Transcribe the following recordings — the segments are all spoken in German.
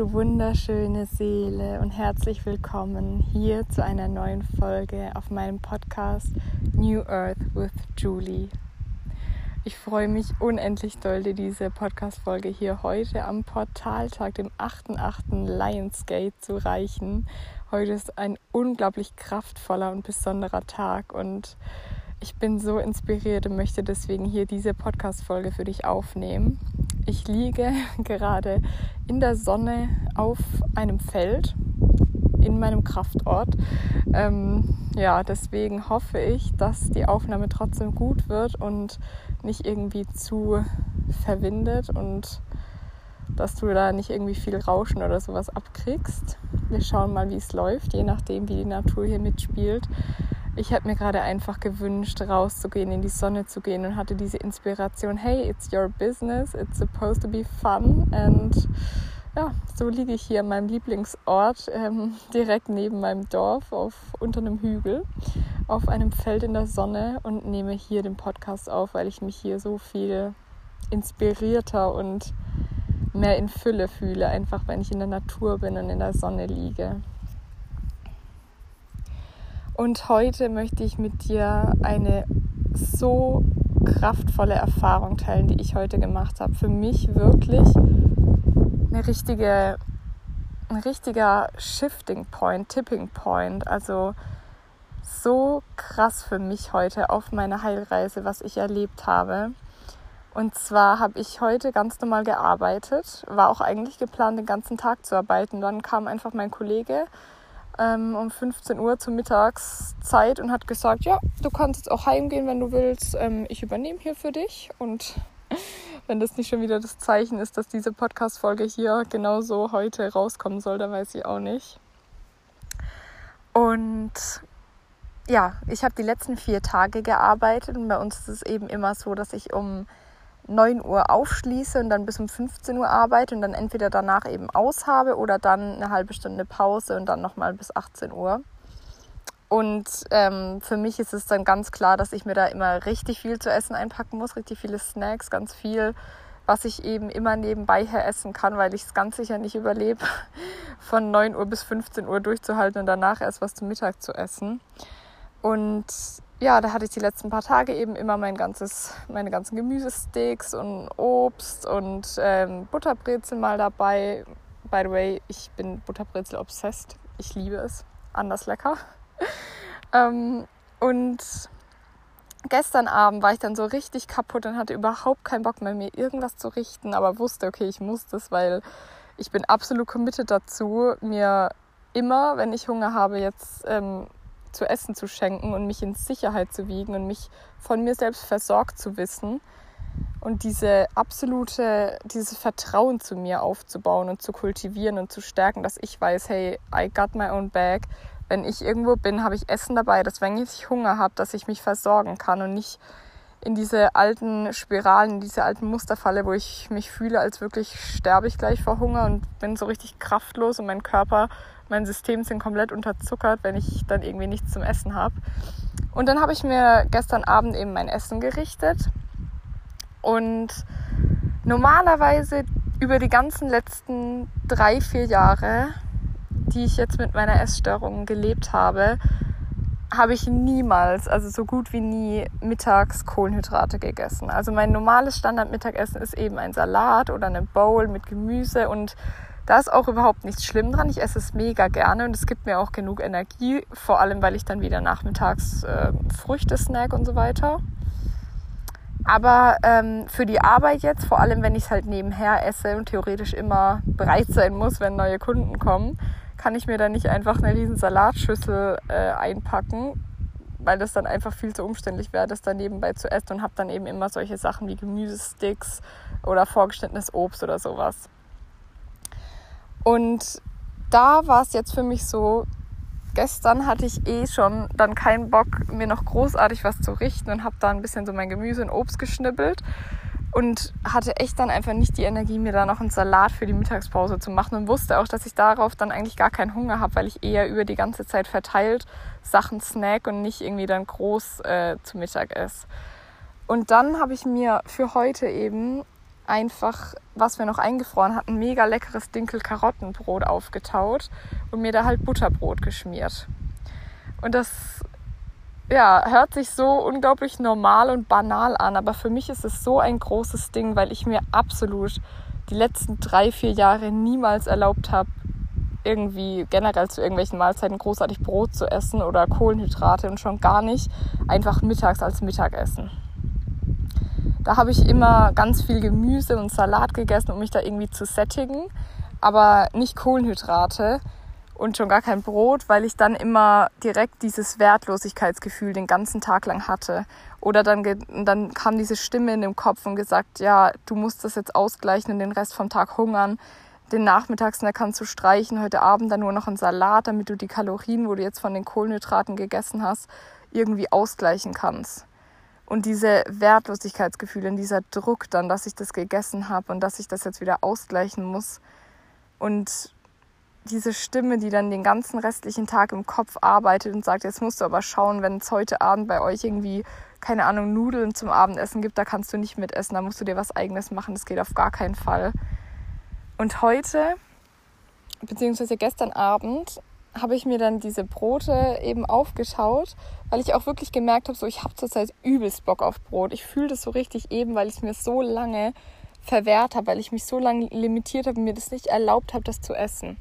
Du wunderschöne Seele und herzlich willkommen hier zu einer neuen Folge auf meinem Podcast New Earth with Julie. Ich freue mich unendlich doll, dir diese Podcast-Folge hier heute am Portaltag, dem 8.8. Lionsgate zu reichen. Heute ist ein unglaublich kraftvoller und besonderer Tag und ich bin so inspiriert und möchte deswegen hier diese Podcast-Folge für dich aufnehmen. Ich liege gerade in der Sonne auf einem Feld in meinem Kraftort. Ähm, ja, deswegen hoffe ich, dass die Aufnahme trotzdem gut wird und nicht irgendwie zu verwindet und dass du da nicht irgendwie viel Rauschen oder sowas abkriegst. Wir schauen mal, wie es läuft, je nachdem, wie die Natur hier mitspielt ich hätte mir gerade einfach gewünscht, rauszugehen, in die Sonne zu gehen und hatte diese Inspiration, hey, it's your business, it's supposed to be fun. Und ja, so liege ich hier an meinem Lieblingsort, ähm, direkt neben meinem Dorf, auf, unter einem Hügel, auf einem Feld in der Sonne und nehme hier den Podcast auf, weil ich mich hier so viel inspirierter und mehr in Fülle fühle, einfach wenn ich in der Natur bin und in der Sonne liege. Und heute möchte ich mit dir eine so kraftvolle Erfahrung teilen, die ich heute gemacht habe. Für mich wirklich eine richtige, ein richtiger Shifting Point, Tipping Point. Also so krass für mich heute auf meiner Heilreise, was ich erlebt habe. Und zwar habe ich heute ganz normal gearbeitet, war auch eigentlich geplant, den ganzen Tag zu arbeiten. Dann kam einfach mein Kollege ähm, um 15 Uhr zur Mittagszeit und hat gesagt, ja, du kannst jetzt auch heimgehen, wenn du willst. Ähm, ich übernehme hier für dich. Und wenn das nicht schon wieder das Zeichen ist, dass diese Podcast-Folge hier genauso heute rauskommen soll, dann weiß ich auch nicht. Und ja, ich habe die letzten vier Tage gearbeitet und bei uns ist es eben immer so, dass ich um 9 Uhr aufschließe und dann bis um 15 Uhr arbeite und dann entweder danach eben aushabe oder dann eine halbe Stunde Pause und dann nochmal bis 18 Uhr. Und ähm, für mich ist es dann ganz klar, dass ich mir da immer richtig viel zu essen einpacken muss, richtig viele Snacks, ganz viel, was ich eben immer nebenbei her essen kann, weil ich es ganz sicher nicht überlebe, von 9 Uhr bis 15 Uhr durchzuhalten und danach erst was zum Mittag zu essen. Und ja, da hatte ich die letzten paar Tage eben immer mein ganzes, meine ganzen Gemüsesticks und Obst und ähm, Butterbrezel mal dabei. By the way, ich bin Butterbrezel obsessed. Ich liebe es. Anders lecker. ähm, und gestern Abend war ich dann so richtig kaputt und hatte überhaupt keinen Bock mehr, mir irgendwas zu richten, aber wusste, okay, ich muss das, weil ich bin absolut committed dazu, mir immer, wenn ich Hunger habe, jetzt ähm, zu essen zu schenken und mich in Sicherheit zu wiegen und mich von mir selbst versorgt zu wissen und diese absolute, dieses Vertrauen zu mir aufzubauen und zu kultivieren und zu stärken, dass ich weiß, hey, I got my own bag. Wenn ich irgendwo bin, habe ich Essen dabei, dass wenn ich Hunger habe, dass ich mich versorgen kann und nicht in diese alten Spiralen, in diese alten Muster falle, wo ich mich fühle, als wirklich sterbe ich gleich vor Hunger und bin so richtig kraftlos und mein Körper mein System sind komplett unterzuckert, wenn ich dann irgendwie nichts zum Essen habe. Und dann habe ich mir gestern Abend eben mein Essen gerichtet. Und normalerweise über die ganzen letzten drei, vier Jahre, die ich jetzt mit meiner Essstörung gelebt habe, habe ich niemals, also so gut wie nie, mittags Kohlenhydrate gegessen. Also mein normales Standardmittagessen ist eben ein Salat oder eine Bowl mit Gemüse und da ist auch überhaupt nichts schlimm dran. Ich esse es mega gerne und es gibt mir auch genug Energie, vor allem weil ich dann wieder nachmittags äh, Früchte snack und so weiter. Aber ähm, für die Arbeit jetzt, vor allem wenn ich es halt nebenher esse und theoretisch immer bereit sein muss, wenn neue Kunden kommen, kann ich mir dann nicht einfach eine riesen Salatschüssel äh, einpacken, weil das dann einfach viel zu umständlich wäre, das dann nebenbei zu essen und habe dann eben immer solche Sachen wie Gemüsesticks oder vorgeschnittenes Obst oder sowas. Und da war es jetzt für mich so, gestern hatte ich eh schon dann keinen Bock, mir noch großartig was zu richten und habe da ein bisschen so mein Gemüse und Obst geschnippelt und hatte echt dann einfach nicht die Energie, mir da noch einen Salat für die Mittagspause zu machen und wusste auch, dass ich darauf dann eigentlich gar keinen Hunger habe, weil ich eher über die ganze Zeit verteilt Sachen snack und nicht irgendwie dann groß äh, zu Mittag esse. Und dann habe ich mir für heute eben einfach, was wir noch eingefroren hatten, mega leckeres Dinkel-Karottenbrot aufgetaut und mir da halt Butterbrot geschmiert. Und das ja, hört sich so unglaublich normal und banal an, aber für mich ist es so ein großes Ding, weil ich mir absolut die letzten drei, vier Jahre niemals erlaubt habe, irgendwie generell zu irgendwelchen Mahlzeiten großartig Brot zu essen oder Kohlenhydrate und schon gar nicht einfach mittags als Mittagessen. Da habe ich immer ganz viel Gemüse und Salat gegessen, um mich da irgendwie zu sättigen, aber nicht Kohlenhydrate und schon gar kein Brot, weil ich dann immer direkt dieses Wertlosigkeitsgefühl den ganzen Tag lang hatte. Oder dann, dann kam diese Stimme in dem Kopf und gesagt, ja, du musst das jetzt ausgleichen und den Rest vom Tag hungern. Den Nachmittagssnack kannst du streichen, heute Abend dann nur noch einen Salat, damit du die Kalorien, wo du jetzt von den Kohlenhydraten gegessen hast, irgendwie ausgleichen kannst. Und diese Wertlosigkeitsgefühle und dieser Druck dann, dass ich das gegessen habe und dass ich das jetzt wieder ausgleichen muss. Und diese Stimme, die dann den ganzen restlichen Tag im Kopf arbeitet und sagt, jetzt musst du aber schauen, wenn es heute Abend bei euch irgendwie, keine Ahnung, Nudeln zum Abendessen gibt, da kannst du nicht mitessen, da musst du dir was eigenes machen, das geht auf gar keinen Fall. Und heute, beziehungsweise gestern Abend, habe ich mir dann diese Brote eben aufgeschaut, weil ich auch wirklich gemerkt habe, so ich habe zurzeit übelst Bock auf Brot. Ich fühle das so richtig eben, weil ich es mir so lange verwehrt habe, weil ich mich so lange limitiert habe und mir das nicht erlaubt habe, das zu essen.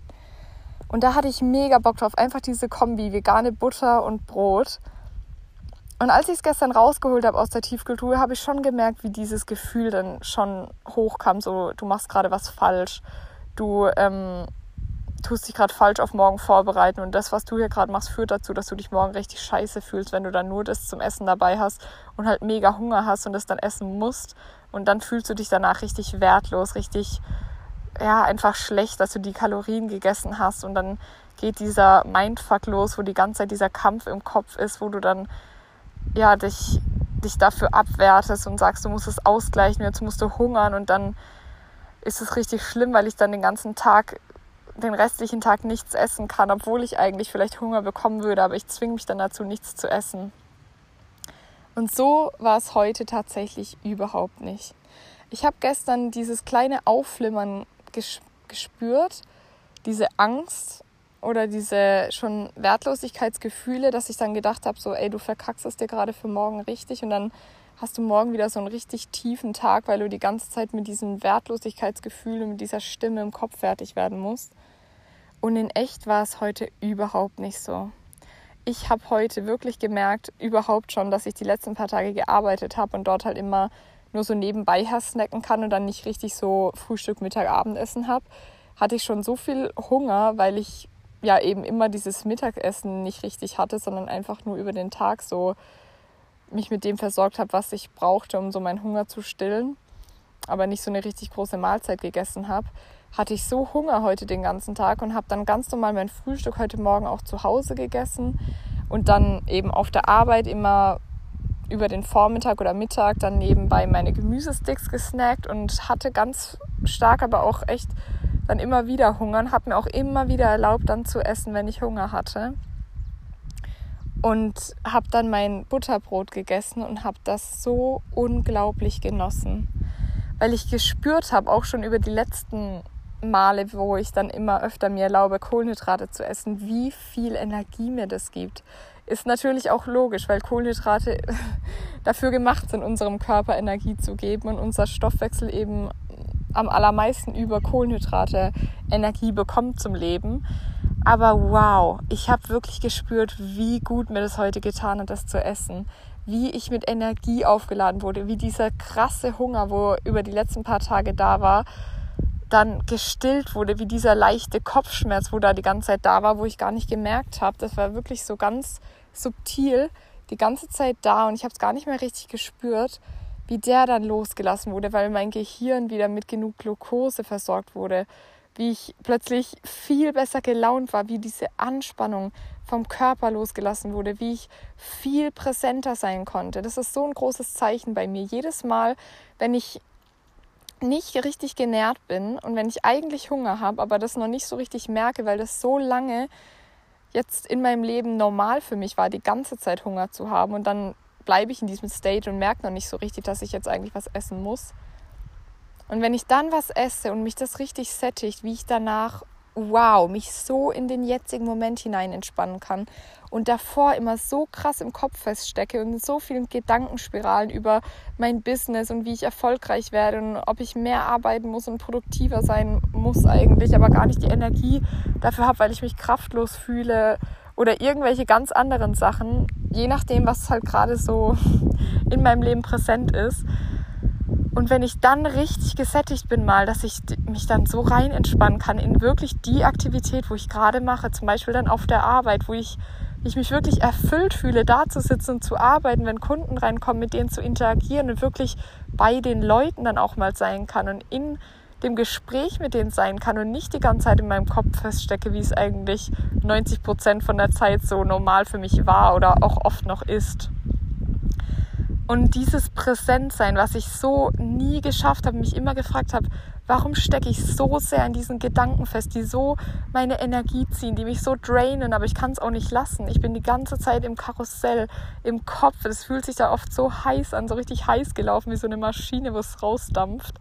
Und da hatte ich mega Bock drauf. Einfach diese Kombi, vegane Butter und Brot. Und als ich es gestern rausgeholt habe aus der Tiefkultur, habe ich schon gemerkt, wie dieses Gefühl dann schon hochkam. So, du machst gerade was falsch. Du ähm, tust dich gerade falsch auf morgen vorbereiten. Und das, was du hier gerade machst, führt dazu, dass du dich morgen richtig scheiße fühlst, wenn du dann nur das zum Essen dabei hast und halt mega Hunger hast und das dann essen musst. Und dann fühlst du dich danach richtig wertlos, richtig ja, einfach schlecht, dass du die Kalorien gegessen hast und dann geht dieser Mindfuck los, wo die ganze Zeit dieser Kampf im Kopf ist, wo du dann ja dich, dich dafür abwertest und sagst, du musst es ausgleichen, jetzt musst du hungern und dann ist es richtig schlimm, weil ich dann den ganzen Tag, den restlichen Tag nichts essen kann, obwohl ich eigentlich vielleicht Hunger bekommen würde, aber ich zwinge mich dann dazu, nichts zu essen. Und so war es heute tatsächlich überhaupt nicht. Ich habe gestern dieses kleine Aufflimmern gespürt, diese Angst oder diese schon Wertlosigkeitsgefühle, dass ich dann gedacht habe, so, ey, du verkackst es dir gerade für morgen richtig und dann hast du morgen wieder so einen richtig tiefen Tag, weil du die ganze Zeit mit diesen Wertlosigkeitsgefühlen, mit dieser Stimme im Kopf fertig werden musst. Und in echt war es heute überhaupt nicht so. Ich habe heute wirklich gemerkt, überhaupt schon, dass ich die letzten paar Tage gearbeitet habe und dort halt immer nur so nebenbei her snacken kann und dann nicht richtig so Frühstück, Mittag, Abendessen habe, hatte ich schon so viel Hunger, weil ich ja eben immer dieses Mittagessen nicht richtig hatte, sondern einfach nur über den Tag so mich mit dem versorgt habe, was ich brauchte, um so meinen Hunger zu stillen, aber nicht so eine richtig große Mahlzeit gegessen habe, hatte ich so Hunger heute den ganzen Tag und habe dann ganz normal mein Frühstück heute Morgen auch zu Hause gegessen und dann eben auf der Arbeit immer über den Vormittag oder Mittag dann nebenbei meine Gemüsesticks gesnackt und hatte ganz stark aber auch echt dann immer wieder Hunger und habe mir auch immer wieder erlaubt, dann zu essen, wenn ich Hunger hatte. Und habe dann mein Butterbrot gegessen und habe das so unglaublich genossen, weil ich gespürt habe, auch schon über die letzten Male, wo ich dann immer öfter mir erlaube, Kohlenhydrate zu essen, wie viel Energie mir das gibt. Ist natürlich auch logisch, weil Kohlenhydrate dafür gemacht sind, unserem Körper Energie zu geben und unser Stoffwechsel eben am allermeisten über Kohlenhydrate Energie bekommt zum Leben. Aber wow, ich habe wirklich gespürt, wie gut mir das heute getan hat, das zu essen. Wie ich mit Energie aufgeladen wurde, wie dieser krasse Hunger, wo über die letzten paar Tage da war, dann gestillt wurde, wie dieser leichte Kopfschmerz, wo da die ganze Zeit da war, wo ich gar nicht gemerkt habe. Das war wirklich so ganz subtil die ganze Zeit da und ich habe es gar nicht mehr richtig gespürt, wie der dann losgelassen wurde, weil mein Gehirn wieder mit genug Glucose versorgt wurde, wie ich plötzlich viel besser gelaunt war, wie diese Anspannung vom Körper losgelassen wurde, wie ich viel präsenter sein konnte. Das ist so ein großes Zeichen bei mir. Jedes Mal, wenn ich nicht richtig genährt bin und wenn ich eigentlich Hunger habe, aber das noch nicht so richtig merke, weil das so lange jetzt in meinem Leben normal für mich war, die ganze Zeit Hunger zu haben und dann bleibe ich in diesem State und merke noch nicht so richtig, dass ich jetzt eigentlich was essen muss. Und wenn ich dann was esse und mich das richtig sättigt, wie ich danach wow, mich so in den jetzigen Moment hinein entspannen kann und davor immer so krass im Kopf feststecke und so vielen Gedankenspiralen über mein Business und wie ich erfolgreich werde und ob ich mehr arbeiten muss und produktiver sein muss eigentlich, aber gar nicht die Energie dafür habe, weil ich mich kraftlos fühle oder irgendwelche ganz anderen Sachen, je nachdem, was halt gerade so in meinem Leben präsent ist. Und wenn ich dann richtig gesättigt bin mal, dass ich mich dann so rein entspannen kann in wirklich die Aktivität, wo ich gerade mache, zum Beispiel dann auf der Arbeit, wo ich, ich mich wirklich erfüllt fühle, da zu sitzen und zu arbeiten, wenn Kunden reinkommen, mit denen zu interagieren und wirklich bei den Leuten dann auch mal sein kann und in dem Gespräch mit denen sein kann und nicht die ganze Zeit in meinem Kopf feststecke, wie es eigentlich 90 Prozent von der Zeit so normal für mich war oder auch oft noch ist. Und dieses Präsentsein, was ich so nie geschafft habe, mich immer gefragt habe, warum stecke ich so sehr in diesen Gedanken fest, die so meine Energie ziehen, die mich so drainen, aber ich kann es auch nicht lassen. Ich bin die ganze Zeit im Karussell, im Kopf. Es fühlt sich da oft so heiß an, so richtig heiß gelaufen, wie so eine Maschine, wo es rausdampft.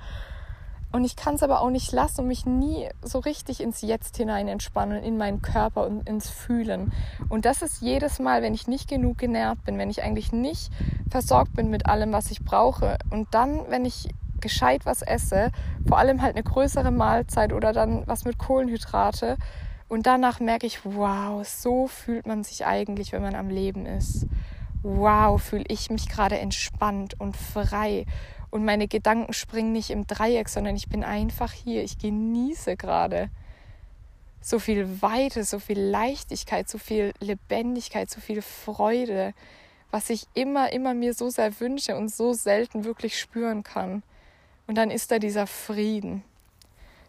Und ich kann es aber auch nicht lassen und mich nie so richtig ins Jetzt hinein entspannen, in meinen Körper und ins Fühlen. Und das ist jedes Mal, wenn ich nicht genug genährt bin, wenn ich eigentlich nicht versorgt bin mit allem, was ich brauche. Und dann, wenn ich gescheit was esse, vor allem halt eine größere Mahlzeit oder dann was mit Kohlenhydrate. Und danach merke ich, wow, so fühlt man sich eigentlich, wenn man am Leben ist. Wow, fühle ich mich gerade entspannt und frei und meine Gedanken springen nicht im Dreieck, sondern ich bin einfach hier. Ich genieße gerade so viel Weite, so viel Leichtigkeit, so viel Lebendigkeit, so viel Freude, was ich immer, immer mir so sehr wünsche und so selten wirklich spüren kann. Und dann ist da dieser Frieden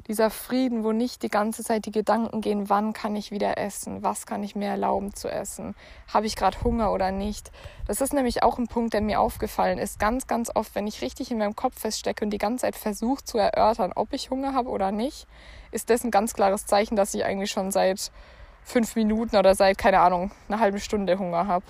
dieser Frieden, wo nicht die ganze Zeit die Gedanken gehen, wann kann ich wieder essen, was kann ich mir erlauben zu essen, habe ich gerade Hunger oder nicht. Das ist nämlich auch ein Punkt, der mir aufgefallen ist. Ganz, ganz oft, wenn ich richtig in meinem Kopf feststecke und die ganze Zeit versuche zu erörtern, ob ich Hunger habe oder nicht, ist das ein ganz klares Zeichen, dass ich eigentlich schon seit fünf Minuten oder seit, keine Ahnung, einer halben Stunde Hunger habe.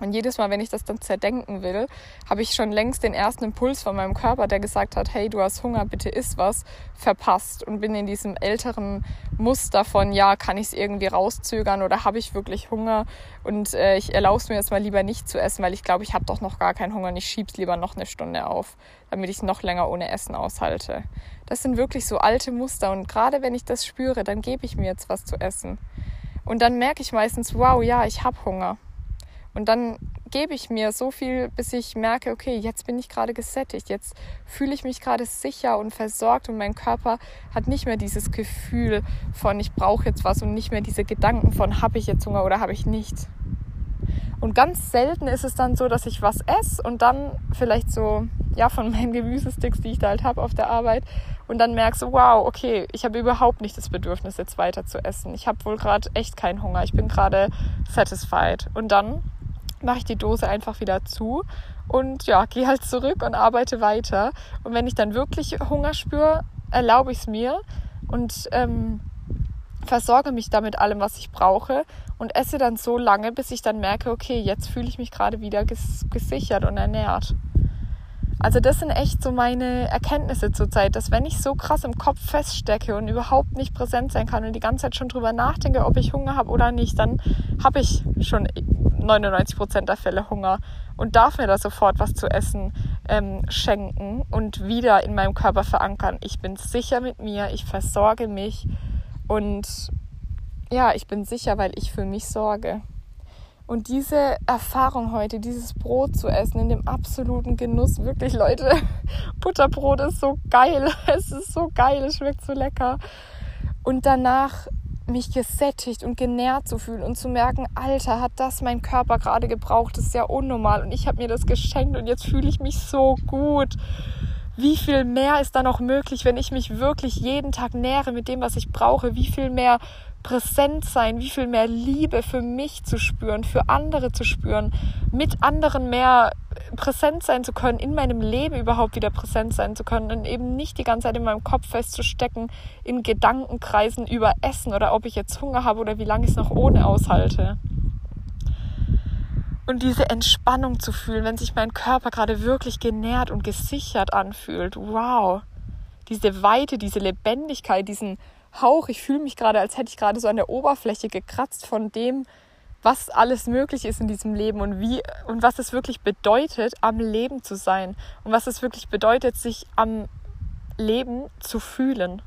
Und jedes Mal, wenn ich das dann zerdenken will, habe ich schon längst den ersten Impuls von meinem Körper, der gesagt hat, hey, du hast Hunger, bitte iss was, verpasst und bin in diesem älteren Muster von, ja, kann ich es irgendwie rauszögern oder habe ich wirklich Hunger und äh, ich erlaube es mir jetzt mal lieber nicht zu essen, weil ich glaube, ich habe doch noch gar keinen Hunger und ich schiebe es lieber noch eine Stunde auf, damit ich noch länger ohne Essen aushalte. Das sind wirklich so alte Muster und gerade wenn ich das spüre, dann gebe ich mir jetzt was zu essen. Und dann merke ich meistens, wow, ja, ich habe Hunger. Und dann gebe ich mir so viel, bis ich merke, okay, jetzt bin ich gerade gesättigt, jetzt fühle ich mich gerade sicher und versorgt und mein Körper hat nicht mehr dieses Gefühl von, ich brauche jetzt was und nicht mehr diese Gedanken von, habe ich jetzt Hunger oder habe ich nicht. Und ganz selten ist es dann so, dass ich was esse und dann vielleicht so, ja, von meinen Gemüsesticks, die ich da halt habe auf der Arbeit, und dann merkst du, wow, okay, ich habe überhaupt nicht das Bedürfnis, jetzt weiter zu essen. Ich habe wohl gerade echt keinen Hunger. Ich bin gerade satisfied. Und dann mache ich die Dose einfach wieder zu und ja, gehe halt zurück und arbeite weiter. Und wenn ich dann wirklich Hunger spüre, erlaube ich es mir und ähm, versorge mich damit allem, was ich brauche und esse dann so lange, bis ich dann merke, okay, jetzt fühle ich mich gerade wieder ges gesichert und ernährt. Also das sind echt so meine Erkenntnisse zurzeit, dass wenn ich so krass im Kopf feststecke und überhaupt nicht präsent sein kann und die ganze Zeit schon drüber nachdenke, ob ich Hunger habe oder nicht, dann habe ich schon 99 Prozent der Fälle Hunger und darf mir da sofort was zu essen ähm, schenken und wieder in meinem Körper verankern. Ich bin sicher mit mir, ich versorge mich und ja, ich bin sicher, weil ich für mich sorge. Und diese Erfahrung heute, dieses Brot zu essen in dem absoluten Genuss, wirklich Leute, Butterbrot ist so geil, es ist so geil, es schmeckt so lecker. Und danach mich gesättigt und genährt zu fühlen und zu merken, Alter, hat das mein Körper gerade gebraucht, das ist ja unnormal und ich habe mir das geschenkt und jetzt fühle ich mich so gut. Wie viel mehr ist da noch möglich, wenn ich mich wirklich jeden Tag nähere mit dem, was ich brauche? Wie viel mehr präsent sein, wie viel mehr Liebe für mich zu spüren, für andere zu spüren, mit anderen mehr präsent sein zu können, in meinem Leben überhaupt wieder präsent sein zu können und eben nicht die ganze Zeit in meinem Kopf festzustecken, in Gedankenkreisen über Essen oder ob ich jetzt Hunger habe oder wie lange ich es noch ohne aushalte. Und diese Entspannung zu fühlen, wenn sich mein Körper gerade wirklich genährt und gesichert anfühlt. Wow. diese Weite, diese Lebendigkeit, diesen Hauch. Ich fühle mich gerade, als hätte ich gerade so an der Oberfläche gekratzt von dem, was alles möglich ist in diesem Leben und wie und was es wirklich bedeutet, am Leben zu sein und was es wirklich bedeutet, sich am Leben zu fühlen.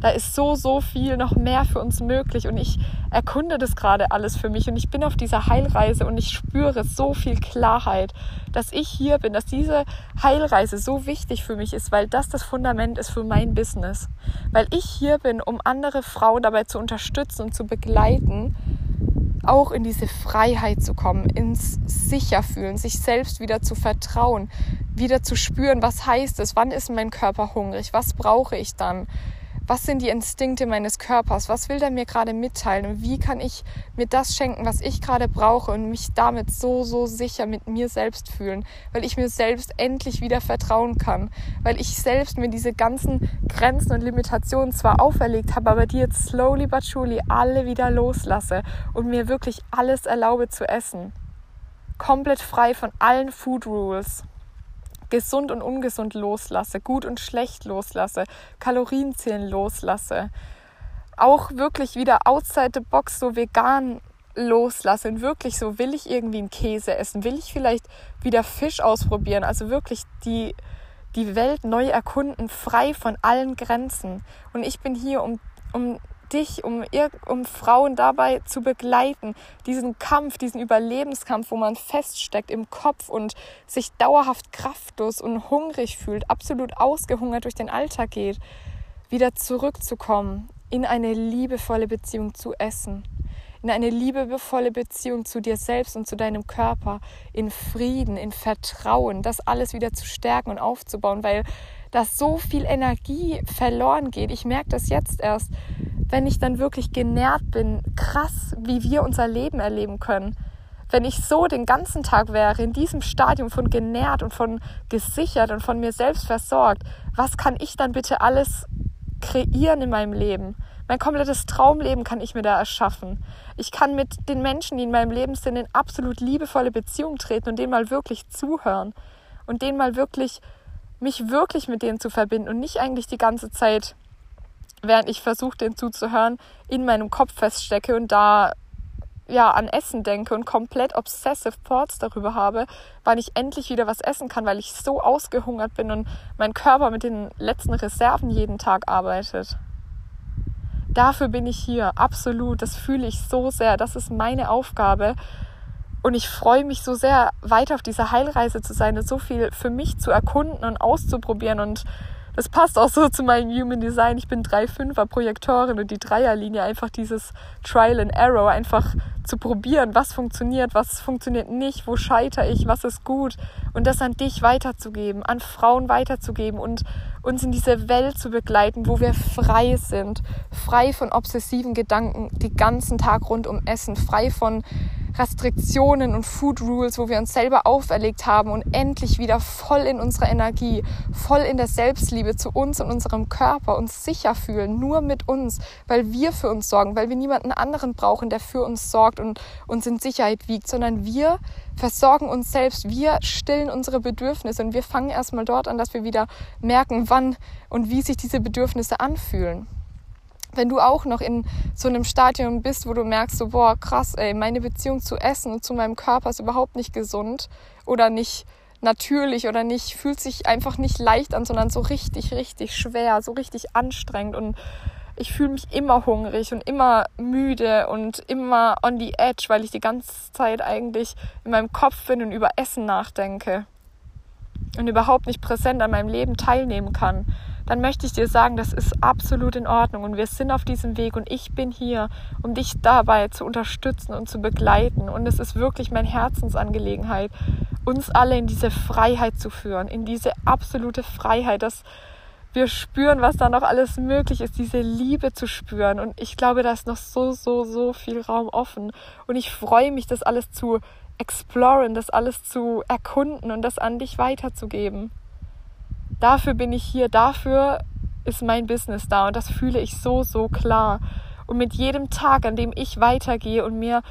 Da ist so, so viel noch mehr für uns möglich und ich erkunde das gerade alles für mich und ich bin auf dieser Heilreise und ich spüre so viel Klarheit, dass ich hier bin, dass diese Heilreise so wichtig für mich ist, weil das das Fundament ist für mein Business. Weil ich hier bin, um andere Frauen dabei zu unterstützen und zu begleiten, auch in diese Freiheit zu kommen, ins Sicherfühlen, sich selbst wieder zu vertrauen, wieder zu spüren, was heißt es, wann ist mein Körper hungrig, was brauche ich dann, was sind die Instinkte meines Körpers, was will der mir gerade mitteilen? Und wie kann ich mir das schenken, was ich gerade brauche und mich damit so, so sicher mit mir selbst fühlen, weil ich mir selbst endlich wieder vertrauen kann, weil ich selbst mir diese ganzen Grenzen und Limitationen zwar auferlegt habe, aber die jetzt slowly but surely alle wieder loslasse und mir wirklich alles erlaube zu essen. Komplett frei von allen Food Rules gesund und ungesund loslasse, gut und schlecht loslasse, Kalorienzählen loslasse, auch wirklich wieder outside the box so vegan loslasse und wirklich so, will ich irgendwie einen Käse essen, will ich vielleicht wieder Fisch ausprobieren, also wirklich die, die Welt neu erkunden, frei von allen Grenzen. Und ich bin hier, um, um dich, um, um Frauen dabei zu begleiten, diesen Kampf, diesen Überlebenskampf, wo man feststeckt im Kopf und sich dauerhaft kraftlos und hungrig fühlt, absolut ausgehungert durch den Alltag geht, wieder zurückzukommen in eine liebevolle Beziehung zu Essen, in eine liebevolle Beziehung zu dir selbst und zu deinem Körper, in Frieden, in Vertrauen, das alles wieder zu stärken und aufzubauen, weil dass so viel Energie verloren geht. Ich merke das jetzt erst, wenn ich dann wirklich genährt bin, krass, wie wir unser Leben erleben können. Wenn ich so den ganzen Tag wäre, in diesem Stadium von genährt und von gesichert und von mir selbst versorgt, was kann ich dann bitte alles kreieren in meinem Leben? Mein komplettes Traumleben kann ich mir da erschaffen. Ich kann mit den Menschen, die in meinem Leben sind, in absolut liebevolle Beziehung treten und denen mal wirklich zuhören und denen mal wirklich, mich wirklich mit denen zu verbinden und nicht eigentlich die ganze Zeit während ich versuche, den zuzuhören, in meinem Kopf feststecke und da ja an Essen denke und komplett obsessive Thoughts darüber habe, wann ich endlich wieder was essen kann, weil ich so ausgehungert bin und mein Körper mit den letzten Reserven jeden Tag arbeitet. Dafür bin ich hier, absolut. Das fühle ich so sehr. Das ist meine Aufgabe. Und ich freue mich so sehr, weiter auf dieser Heilreise zu sein und so viel für mich zu erkunden und auszuprobieren und das passt auch so zu meinem Human Design. Ich bin 3-5er Projektorin und die Dreierlinie einfach dieses Trial and Error einfach zu probieren, was funktioniert, was funktioniert nicht, wo scheitere ich, was ist gut. Und das an dich weiterzugeben, an Frauen weiterzugeben und uns in diese Welt zu begleiten, wo wir frei sind, frei von obsessiven Gedanken, die ganzen Tag rund um Essen, frei von Restriktionen und Food Rules, wo wir uns selber auferlegt haben und endlich wieder voll in unserer Energie, voll in der Selbstliebe zu uns und unserem Körper uns sicher fühlen, nur mit uns, weil wir für uns sorgen, weil wir niemanden anderen brauchen, der für uns sorgt und uns in Sicherheit wiegt, sondern wir versorgen uns selbst, wir stillen unsere Bedürfnisse und wir fangen erstmal dort an, dass wir wieder merken, wann und wie sich diese Bedürfnisse anfühlen wenn du auch noch in so einem Stadium bist, wo du merkst, so, boah, krass, ey, meine Beziehung zu Essen und zu meinem Körper ist überhaupt nicht gesund oder nicht natürlich oder nicht, fühlt sich einfach nicht leicht an, sondern so richtig, richtig schwer, so richtig anstrengend und ich fühle mich immer hungrig und immer müde und immer on the edge, weil ich die ganze Zeit eigentlich in meinem Kopf bin und über Essen nachdenke und überhaupt nicht präsent an meinem Leben teilnehmen kann dann möchte ich dir sagen, das ist absolut in Ordnung und wir sind auf diesem Weg und ich bin hier, um dich dabei zu unterstützen und zu begleiten. Und es ist wirklich meine Herzensangelegenheit, uns alle in diese Freiheit zu führen, in diese absolute Freiheit, dass wir spüren, was da noch alles möglich ist, diese Liebe zu spüren. Und ich glaube, da ist noch so, so, so viel Raum offen. Und ich freue mich, das alles zu exploren, das alles zu erkunden und das an dich weiterzugeben. Dafür bin ich hier, dafür ist mein Business da und das fühle ich so, so klar. Und mit jedem Tag, an dem ich weitergehe und mir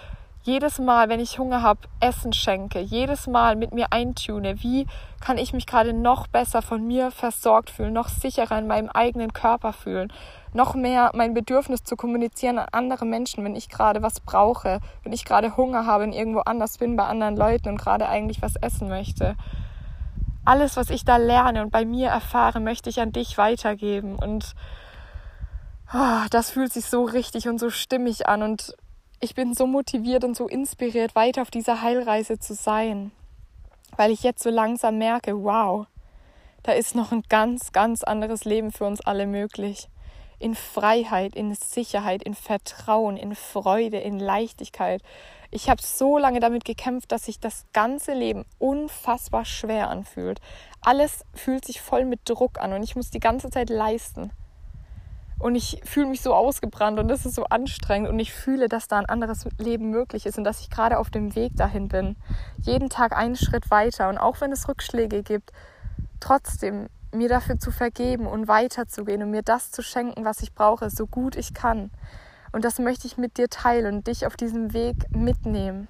jedes Mal, wenn ich Hunger habe, Essen schenke, jedes Mal mit mir eintune, wie kann ich mich gerade noch besser von mir versorgt fühlen, noch sicherer in meinem eigenen Körper fühlen, noch mehr mein Bedürfnis zu kommunizieren an andere Menschen, wenn ich gerade was brauche, wenn ich gerade Hunger habe und irgendwo anders bin bei anderen Leuten und gerade eigentlich was essen möchte. Alles, was ich da lerne und bei mir erfahre, möchte ich an dich weitergeben und oh, das fühlt sich so richtig und so stimmig an und ich bin so motiviert und so inspiriert, weiter auf dieser Heilreise zu sein, weil ich jetzt so langsam merke, wow, da ist noch ein ganz, ganz anderes Leben für uns alle möglich. In Freiheit, in Sicherheit, in Vertrauen, in Freude, in Leichtigkeit. Ich habe so lange damit gekämpft, dass sich das ganze Leben unfassbar schwer anfühlt. Alles fühlt sich voll mit Druck an und ich muss die ganze Zeit leisten und ich fühle mich so ausgebrannt und das ist so anstrengend und ich fühle, dass da ein anderes Leben möglich ist und dass ich gerade auf dem Weg dahin bin. Jeden Tag einen Schritt weiter und auch wenn es Rückschläge gibt, trotzdem mir dafür zu vergeben und weiterzugehen und mir das zu schenken, was ich brauche, so gut ich kann. Und das möchte ich mit dir teilen und dich auf diesem Weg mitnehmen.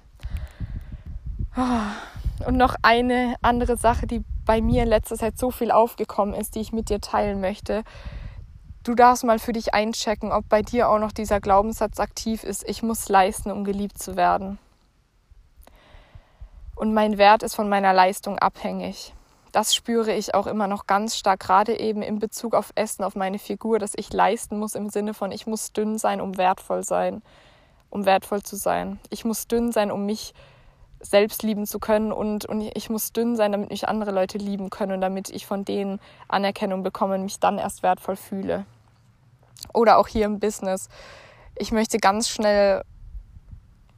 Und noch eine andere Sache, die bei mir in letzter Zeit so viel aufgekommen ist, die ich mit dir teilen möchte Du darfst mal für dich einchecken, ob bei dir auch noch dieser Glaubenssatz aktiv ist, ich muss leisten, um geliebt zu werden. Und mein Wert ist von meiner Leistung abhängig. Das spüre ich auch immer noch ganz stark, gerade eben in Bezug auf Essen, auf meine Figur, dass ich leisten muss im Sinne von, ich muss dünn sein, um wertvoll sein, um wertvoll zu sein. Ich muss dünn sein, um mich selbst lieben zu können und, und ich muss dünn sein, damit mich andere Leute lieben können und damit ich von denen Anerkennung bekomme und mich dann erst wertvoll fühle. Oder auch hier im Business. Ich möchte ganz schnell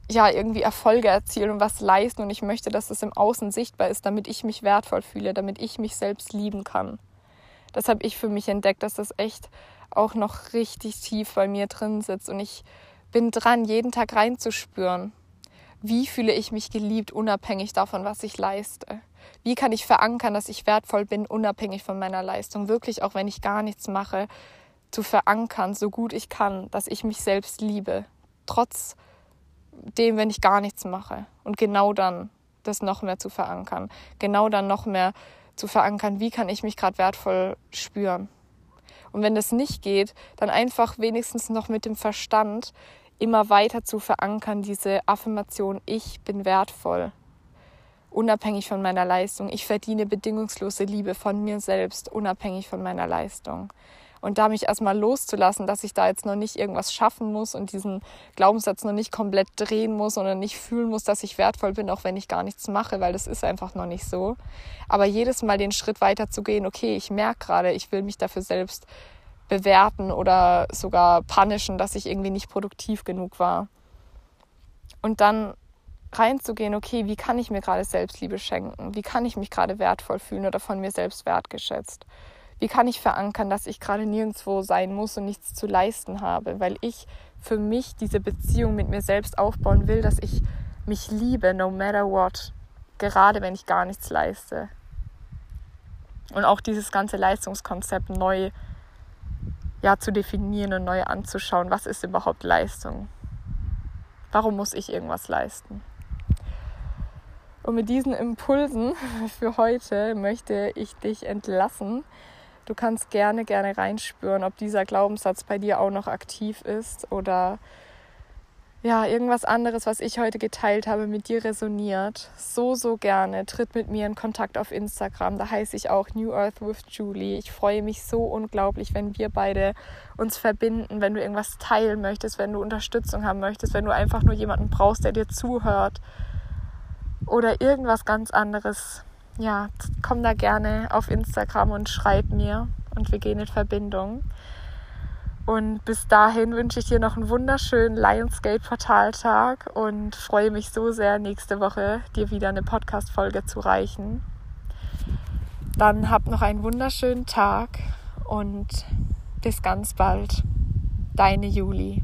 ja irgendwie Erfolge erzielen und was leisten und ich möchte, dass es im Außen sichtbar ist, damit ich mich wertvoll fühle, damit ich mich selbst lieben kann. Das habe ich für mich entdeckt, dass das echt auch noch richtig tief bei mir drin sitzt und ich bin dran, jeden Tag reinzuspüren. Wie fühle ich mich geliebt, unabhängig davon, was ich leiste? Wie kann ich verankern, dass ich wertvoll bin, unabhängig von meiner Leistung? Wirklich, auch wenn ich gar nichts mache, zu verankern, so gut ich kann, dass ich mich selbst liebe. Trotz dem, wenn ich gar nichts mache. Und genau dann das noch mehr zu verankern. Genau dann noch mehr zu verankern, wie kann ich mich gerade wertvoll spüren. Und wenn das nicht geht, dann einfach wenigstens noch mit dem Verstand immer weiter zu verankern, diese Affirmation, ich bin wertvoll, unabhängig von meiner Leistung. Ich verdiene bedingungslose Liebe von mir selbst, unabhängig von meiner Leistung. Und da mich erstmal loszulassen, dass ich da jetzt noch nicht irgendwas schaffen muss und diesen Glaubenssatz noch nicht komplett drehen muss oder nicht fühlen muss, dass ich wertvoll bin, auch wenn ich gar nichts mache, weil das ist einfach noch nicht so. Aber jedes Mal den Schritt weiter zu gehen, okay, ich merke gerade, ich will mich dafür selbst bewerten oder sogar punishen, dass ich irgendwie nicht produktiv genug war. Und dann reinzugehen, okay, wie kann ich mir gerade Selbstliebe schenken? Wie kann ich mich gerade wertvoll fühlen oder von mir selbst wertgeschätzt? Wie kann ich verankern, dass ich gerade nirgendwo sein muss und nichts zu leisten habe, weil ich für mich diese Beziehung mit mir selbst aufbauen will, dass ich mich liebe, no matter what, gerade wenn ich gar nichts leiste. Und auch dieses ganze Leistungskonzept neu ja, zu definieren und neu anzuschauen, was ist überhaupt Leistung? Warum muss ich irgendwas leisten? Und mit diesen Impulsen für heute möchte ich dich entlassen. Du kannst gerne, gerne reinspüren, ob dieser Glaubenssatz bei dir auch noch aktiv ist oder ja, irgendwas anderes, was ich heute geteilt habe, mit dir resoniert. So, so gerne. Tritt mit mir in Kontakt auf Instagram. Da heiße ich auch New Earth with Julie. Ich freue mich so unglaublich, wenn wir beide uns verbinden, wenn du irgendwas teilen möchtest, wenn du Unterstützung haben möchtest, wenn du einfach nur jemanden brauchst, der dir zuhört oder irgendwas ganz anderes ja, komm da gerne auf Instagram und schreib mir und wir gehen in Verbindung. Und bis dahin wünsche ich dir noch einen wunderschönen Lionsgate-Portaltag und freue mich so sehr, nächste Woche dir wieder eine Podcast-Folge zu reichen. Dann hab noch einen wunderschönen Tag und bis ganz bald. Deine Juli.